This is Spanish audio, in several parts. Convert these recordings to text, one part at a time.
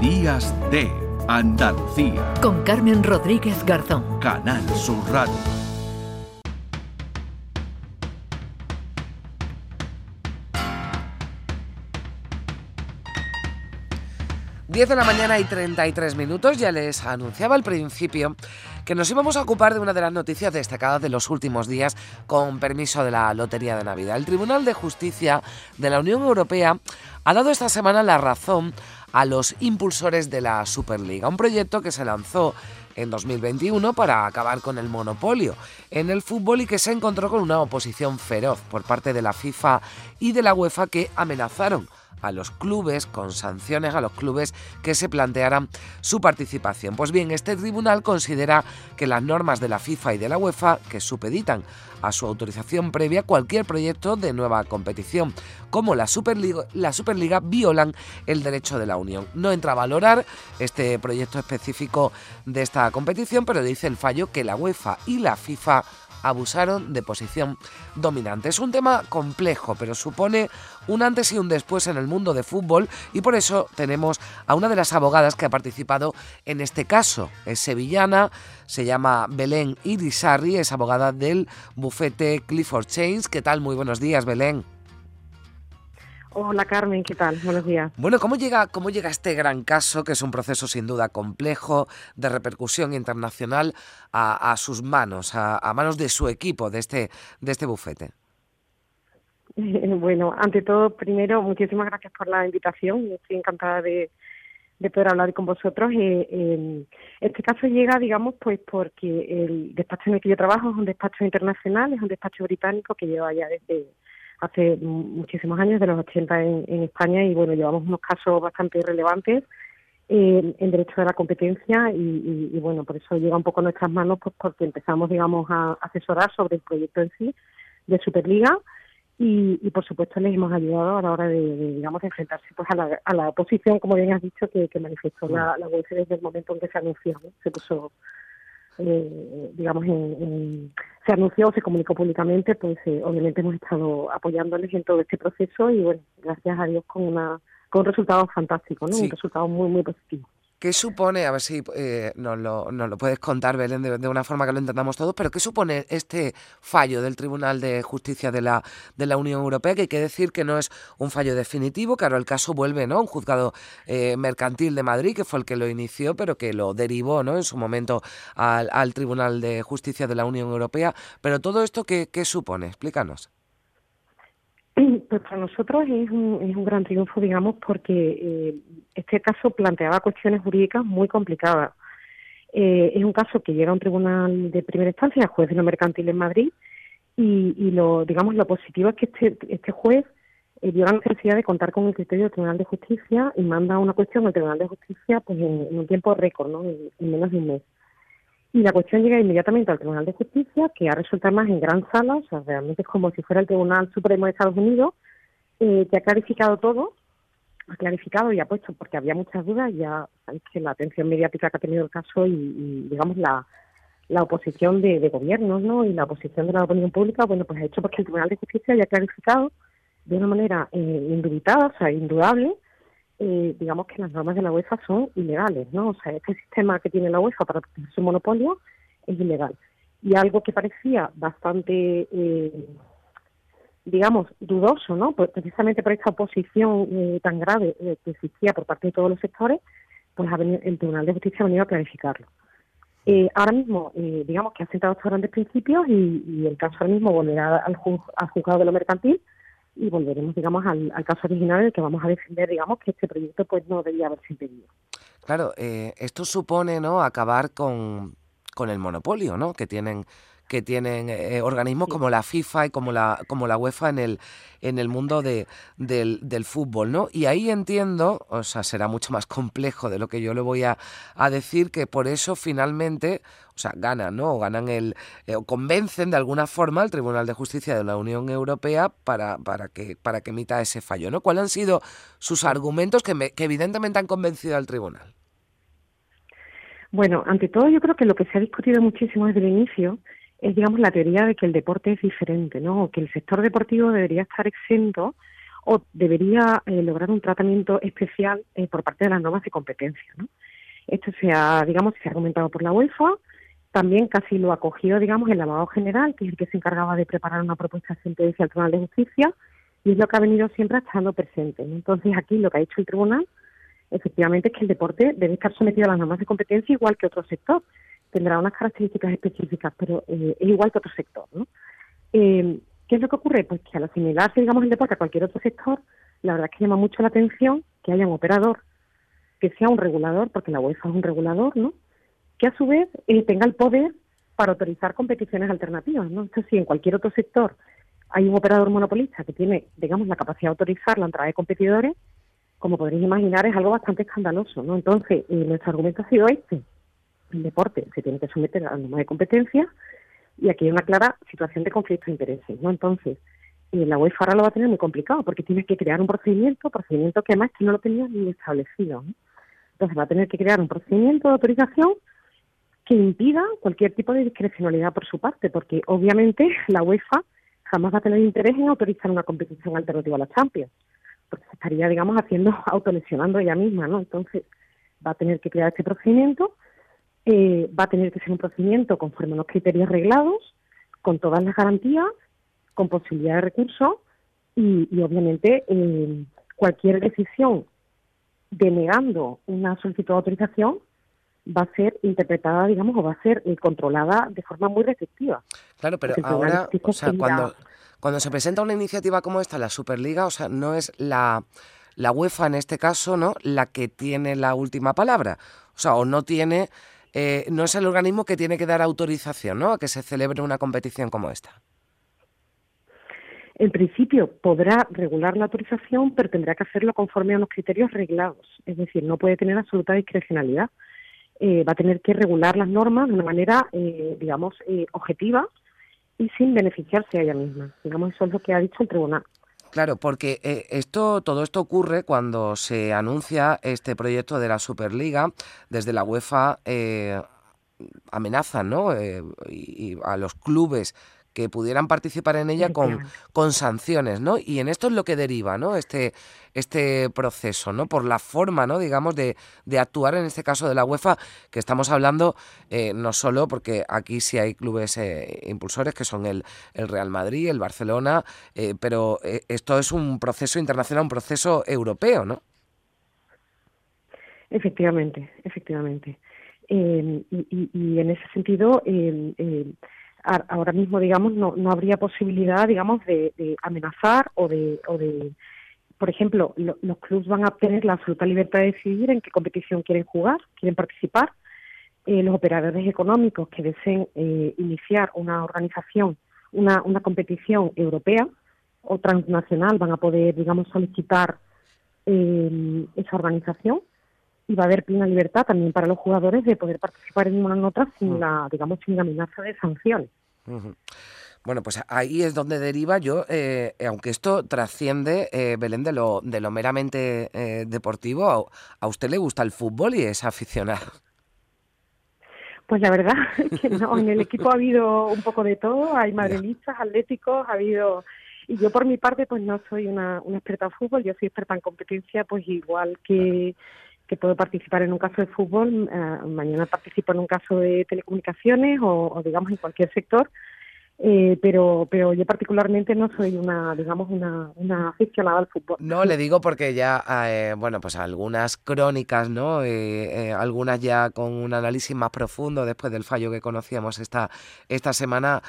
Días de Andalucía. Con Carmen Rodríguez Garzón. Canal Sur Radio. Diez de la mañana y 33 minutos, ya les anunciaba al principio que nos íbamos a ocupar de una de las noticias destacadas de los últimos días con permiso de la Lotería de Navidad. El Tribunal de Justicia de la Unión Europea ha dado esta semana la razón a los impulsores de la Superliga, un proyecto que se lanzó en 2021 para acabar con el monopolio en el fútbol y que se encontró con una oposición feroz por parte de la FIFA y de la UEFA que amenazaron a los clubes, con sanciones a los clubes que se plantearan su participación. Pues bien, este tribunal considera que las normas de la FIFA y de la UEFA, que supeditan a su autorización previa cualquier proyecto de nueva competición, como la Superliga, la Superliga violan el derecho de la Unión. No entra a valorar este proyecto específico de esta competición, pero dice el fallo que la UEFA y la FIFA abusaron de posición dominante. Es un tema complejo, pero supone un antes y un después en el mundo de fútbol y por eso tenemos a una de las abogadas que ha participado en este caso. Es sevillana, se llama Belén Irisarri, es abogada del bufete Clifford Chains. ¿Qué tal? Muy buenos días, Belén. Hola Carmen, ¿qué tal? Buenos días. Bueno, ¿cómo llega, ¿cómo llega este gran caso, que es un proceso sin duda complejo, de repercusión internacional, a, sus manos, a, manos de su equipo, de este, de este bufete? Bueno, ante todo, primero, muchísimas gracias por la invitación. Estoy encantada de, poder hablar con vosotros. Eh, este caso llega, digamos, pues porque el despacho en el que yo trabajo es un despacho internacional, es un despacho británico que lleva ya desde hace muchísimos años, de los 80 en, España, y bueno, llevamos unos casos bastante relevantes eh, en derecho de la competencia y, bueno, por eso llega un poco a nuestras manos, pues porque empezamos, digamos, a asesorar sobre el proyecto en sí de Superliga y, por supuesto les hemos ayudado a la hora de, digamos, de enfrentarse pues a la, a la oposición, como bien has dicho, que, manifestó la, la desde el momento en que se anunció, se puso eh, digamos, en, se anunció, se comunicó públicamente, pues eh, obviamente hemos estado apoyándoles en todo este proceso y bueno, gracias a Dios con una con un resultado fantástico, ¿no? Un resultado muy, muy positivo. ¿Qué supone, a ver si eh, nos, lo, nos, lo, puedes contar, Belén, de, una forma que lo entendamos todos, pero qué supone este fallo del Tribunal de Justicia de la, de la Unión Europea? Que hay que decir que no es un fallo definitivo, claro, el caso vuelve, ¿no? Un juzgado eh, mercantil de Madrid, que fue el que lo inició, pero que lo derivó, ¿no? En su momento al, al Tribunal de Justicia de la Unión Europea. Pero todo esto, ¿qué, qué supone? Explícanos. Pues para nosotros es un, es un gran triunfo, digamos, porque eh, este caso planteaba cuestiones jurídicas muy complicadas. Eh, es un caso que llega a un tribunal de primera instancia, juez de lo mercantil en Madrid, y, y lo, digamos, lo positivo es que este, este juez eh, dio la necesidad de contar con el criterio del Tribunal de Justicia y manda una cuestión al Tribunal de Justicia pues en, un tiempo récord, ¿no? en menos de un mes. Y la cuestión llega inmediatamente al Tribunal de Justicia, que ha resuelto más en gran sala, o sea, realmente es como si fuera el Tribunal Supremo de Estados Unidos, eh, que ha clarificado todo, ha clarificado y ha puesto, porque había muchas dudas, ya sabéis que la atención mediática que ha tenido el caso y, digamos, la, la oposición de, gobiernos, ¿no? Y la oposición de la opinión pública, bueno, pues ha hecho porque el Tribunal de Justicia haya clarificado de una manera eh, indubitada, o sea, indudable, eh, digamos que las normas de la UEFA son ilegales, ¿no? O sea, este sistema que tiene la UEFA para proteger su monopolio es ilegal. Y algo que parecía bastante, eh, digamos, dudoso, ¿no? Pues precisamente por esta oposición eh, tan grave que existía por parte de todos los sectores, pues el Tribunal de Justicia ha venido a clarificarlo. ahora mismo, digamos que ha sentado estos grandes principios y, el caso ahora mismo volverá al, al juzgado de lo mercantil y volveremos, digamos, al, caso original en el que vamos a defender, digamos, que este proyecto pues no debía haberse impedido. Claro, eh, esto supone, ¿no?, acabar con, con el monopolio, ¿no?, que tienen que tienen eh, organismos como la FIFA y como la, como la UEFA en el, en el mundo de, del, del, fútbol, ¿no? Y ahí entiendo, o sea, será mucho más complejo de lo que yo le voy a, a decir, que por eso finalmente, o sea, ganan, ¿no? O ganan el, eh, o convencen de alguna forma al Tribunal de Justicia de la Unión Europea para, para, que, para que emita ese fallo, ¿no? ¿Cuáles han sido sus argumentos que, que evidentemente han convencido al tribunal? Bueno, ante todo yo creo que lo que se ha discutido muchísimo desde el inicio es, digamos, la teoría de que el deporte es diferente, ¿no? O que el sector deportivo debería estar exento o debería eh, lograr un tratamiento especial eh, por parte de las normas de competencia. ¿no? Esto se ha, digamos, se ha argumentado por la UEFA, también casi lo acogió, digamos, el lavado general, que es el que se encargaba de preparar una propuesta de sentencia al Tribunal de Justicia, y es lo que ha venido siempre estando presente. Entonces, aquí lo que ha hecho el Tribunal, efectivamente, es que el deporte debe estar sometido a las normas de competencia igual que otro sector. Tendrá unas características específicas, pero eh, es igual que otro sector. ¿no? Eh, ¿Qué es lo que ocurre? Pues que al asimilarse, digamos, el deporte a cualquier otro sector, la verdad es que llama mucho la atención que haya un operador que sea un regulador, porque la UEFA es un regulador, ¿no? Que a su vez eh, tenga el poder para autorizar competiciones alternativas, ¿no? Esto sí, en cualquier otro sector hay un operador monopolista que tiene, digamos, la capacidad de autorizar la entrada de competidores, como podréis imaginar, es algo bastante escandaloso, ¿no? Entonces, eh, nuestro argumento ha sido este. El deporte se tiene que someter a la de competencia y aquí hay una clara situación de conflicto de intereses, ¿no? Entonces, eh, la UEFA ahora lo va a tener muy complicado porque tiene que crear un procedimiento, procedimiento que además que no lo tenía ni establecido. Entonces va a tener que crear un procedimiento de autorización que impida cualquier tipo de discrecionalidad por su parte, porque obviamente la UEFA jamás va a tener interés en autorizar una competición alternativa a la Champions, porque se estaría, digamos, haciendo, autolesionando ella misma, ¿no? Entonces va a tener que crear este procedimiento eh, va a tener que ser un procedimiento conforme a los criterios reglados, con todas las garantías, con posibilidad de recurso y, obviamente eh, cualquier decisión denegando una solicitud de autorización va a ser interpretada, digamos, o va a ser eh, controlada de forma muy restrictiva. Claro, pero ahora, o sea, cuando, cuando se presenta una iniciativa como esta, la Superliga, o sea, no es la, la UEFA en este caso, ¿no? La que tiene la última palabra. O sea, o no tiene eh, no es el organismo que tiene que dar autorización ¿no? a que se celebre una competición como esta. En principio podrá regular la autorización, pero tendrá que hacerlo conforme a los criterios reglados. Es decir, no puede tener absoluta discrecionalidad. Eh, va a tener que regular las normas de una manera, eh, digamos, objetiva y sin beneficiarse a ella misma. Digamos, eso es lo que ha dicho el tribunal. Claro, porque eh, esto, todo esto ocurre cuando se anuncia este proyecto de la Superliga. Desde la UEFA eh, amenazan ¿no? Eh, y a los clubes que pudieran participar en ella con, con sanciones, ¿no? Y en esto es lo que deriva, ¿no? Este, este proceso, ¿no? Por la forma, ¿no? Digamos, de, de actuar en este caso de la UEFA, que estamos hablando eh, no solo porque aquí sí hay clubes eh, impulsores, que son el, el, Real Madrid, el Barcelona, eh, pero esto es un proceso internacional, un proceso europeo, ¿no? Efectivamente, efectivamente. y, y, en ese sentido, ahora mismo, digamos, no, no habría posibilidad, digamos, de, amenazar o de, o de por ejemplo, los clubes van a tener la absoluta libertad de decidir en qué competición quieren jugar, quieren participar. Eh, los operadores económicos que deseen eh, iniciar una organización, una, una competición europea o transnacional van a poder, digamos, solicitar eh, esa organización y va a haber plena libertad también para los jugadores de poder participar en una nota sin mm. la, digamos, sin la amenaza de sanciones. Bueno, pues ahí es donde deriva yo, eh, aunque esto trasciende, eh, Belén, de lo, de lo meramente eh, deportivo, ¿a, usted le gusta el fútbol y es aficionado? Pues la verdad que no, en el equipo ha habido un poco de todo, hay madrilistas, atléticos, ha habido... Y yo por mi parte pues no soy una, una experta en fútbol, yo soy experta en competencia, pues igual que que puedo participar en un caso de fútbol, eh, mañana participo en un caso de telecomunicaciones o, digamos en cualquier sector eh, pero pero yo particularmente no soy una digamos una, una aficionada al fútbol. No le digo porque ya eh, bueno pues algunas crónicas no eh, algunas ya con un análisis más profundo después del fallo que conocíamos esta esta semana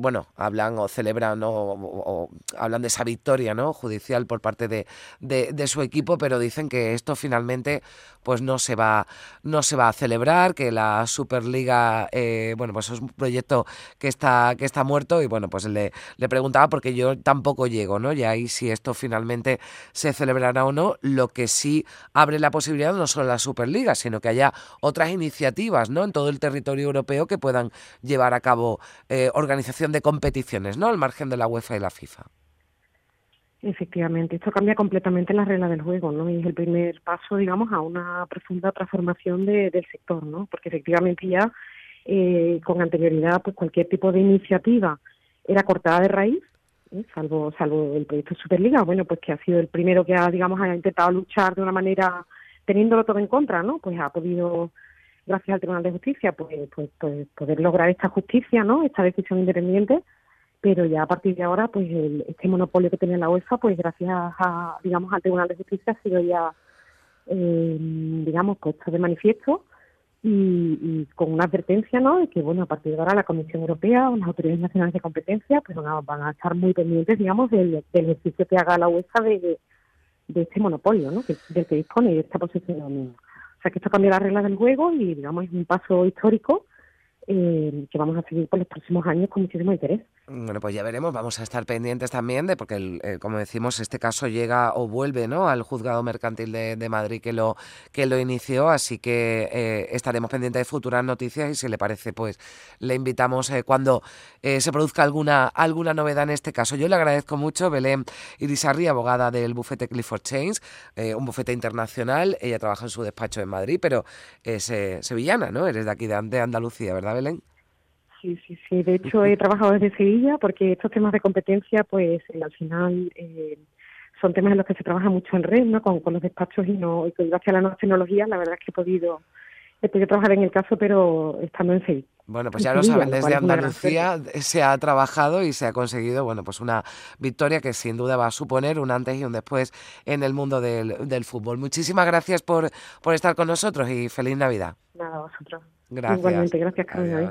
bueno hablan o celebran o, hablan de esa victoria no judicial por parte de, de, de su equipo pero dicen que esto finalmente pues no se va no se va a celebrar que la superliga bueno pues es un proyecto que está que está muy y bueno, pues le, le preguntaba porque yo tampoco llego, ¿no? Y ahí si esto finalmente se celebrará o no, lo que sí abre la posibilidad no solo la Superliga, sino que haya otras iniciativas, ¿no? En todo el territorio europeo que puedan llevar a cabo eh, organización de competiciones, ¿no? Al margen de la UEFA y la FIFA. Efectivamente, esto cambia completamente las reglas del juego, ¿no? Y es el primer paso, digamos, a una profunda transformación de, del sector, ¿no? Porque efectivamente ya eh, con anterioridad pues cualquier tipo de iniciativa era cortada de raíz ¿eh? salvo salvo el proyecto Superliga, bueno, pues que ha sido el primero que ha, digamos, ha intentado luchar de una manera teniéndolo todo en contra, ¿no? Pues ha podido, gracias al Tribunal de Justicia, pues, pues, pues poder lograr esta justicia, ¿no? Esta decisión independiente, pero ya a partir de ahora, pues el, este monopolio que tenía la UEFA, pues gracias a, digamos, al Tribunal de Justicia ha sido ya, eh, digamos, puesto de manifiesto y, con una advertencia, ¿no? De que, bueno, a partir de ahora la Comisión Europea o las autoridades nacionales de competencia, pues van a, van a estar muy pendientes, digamos, del, ejercicio que haga la UEFA de, de, este monopolio, ¿no? del que dispone y de esta posición de dominio. O sea, que esto cambia las reglas del juego y, digamos, es un paso histórico eh, que vamos a seguir por los próximos años con muchísimo interés. Bueno, pues ya veremos, vamos a estar pendientes también de, porque eh, como decimos, este caso llega o vuelve ¿no? al juzgado mercantil de, Madrid que lo, que lo inició, así que eh, estaremos pendientes de futuras noticias y si le parece, pues le invitamos cuando se produzca alguna, alguna novedad en este caso. Yo le agradezco mucho, Belén Irisarri, abogada del bufete Clifford Chains, un bufete internacional, ella trabaja en su despacho en Madrid, pero es sevillana, ¿no? Eres de aquí, de Andalucía, ¿verdad? Belén? Sí, sí, sí. De hecho, he trabajado desde Sevilla porque estos temas de competencia, pues eh, al final eh, son temas en los que se trabaja mucho en red, ¿no? Con, los despachos y no y gracias a las nuevas tecnologías, la verdad es que he podido he podido trabajar en el caso, pero estando en Sevilla. Bueno, pues ya lo saben, desde Andalucía se ha trabajado y se ha conseguido, bueno, pues una victoria que sin duda va a suponer un antes y un después en el mundo del, del fútbol. Muchísimas gracias por, por estar con nosotros y feliz Navidad. Nada, vosotros. Gracias. Igualmente, gracias, Carolina.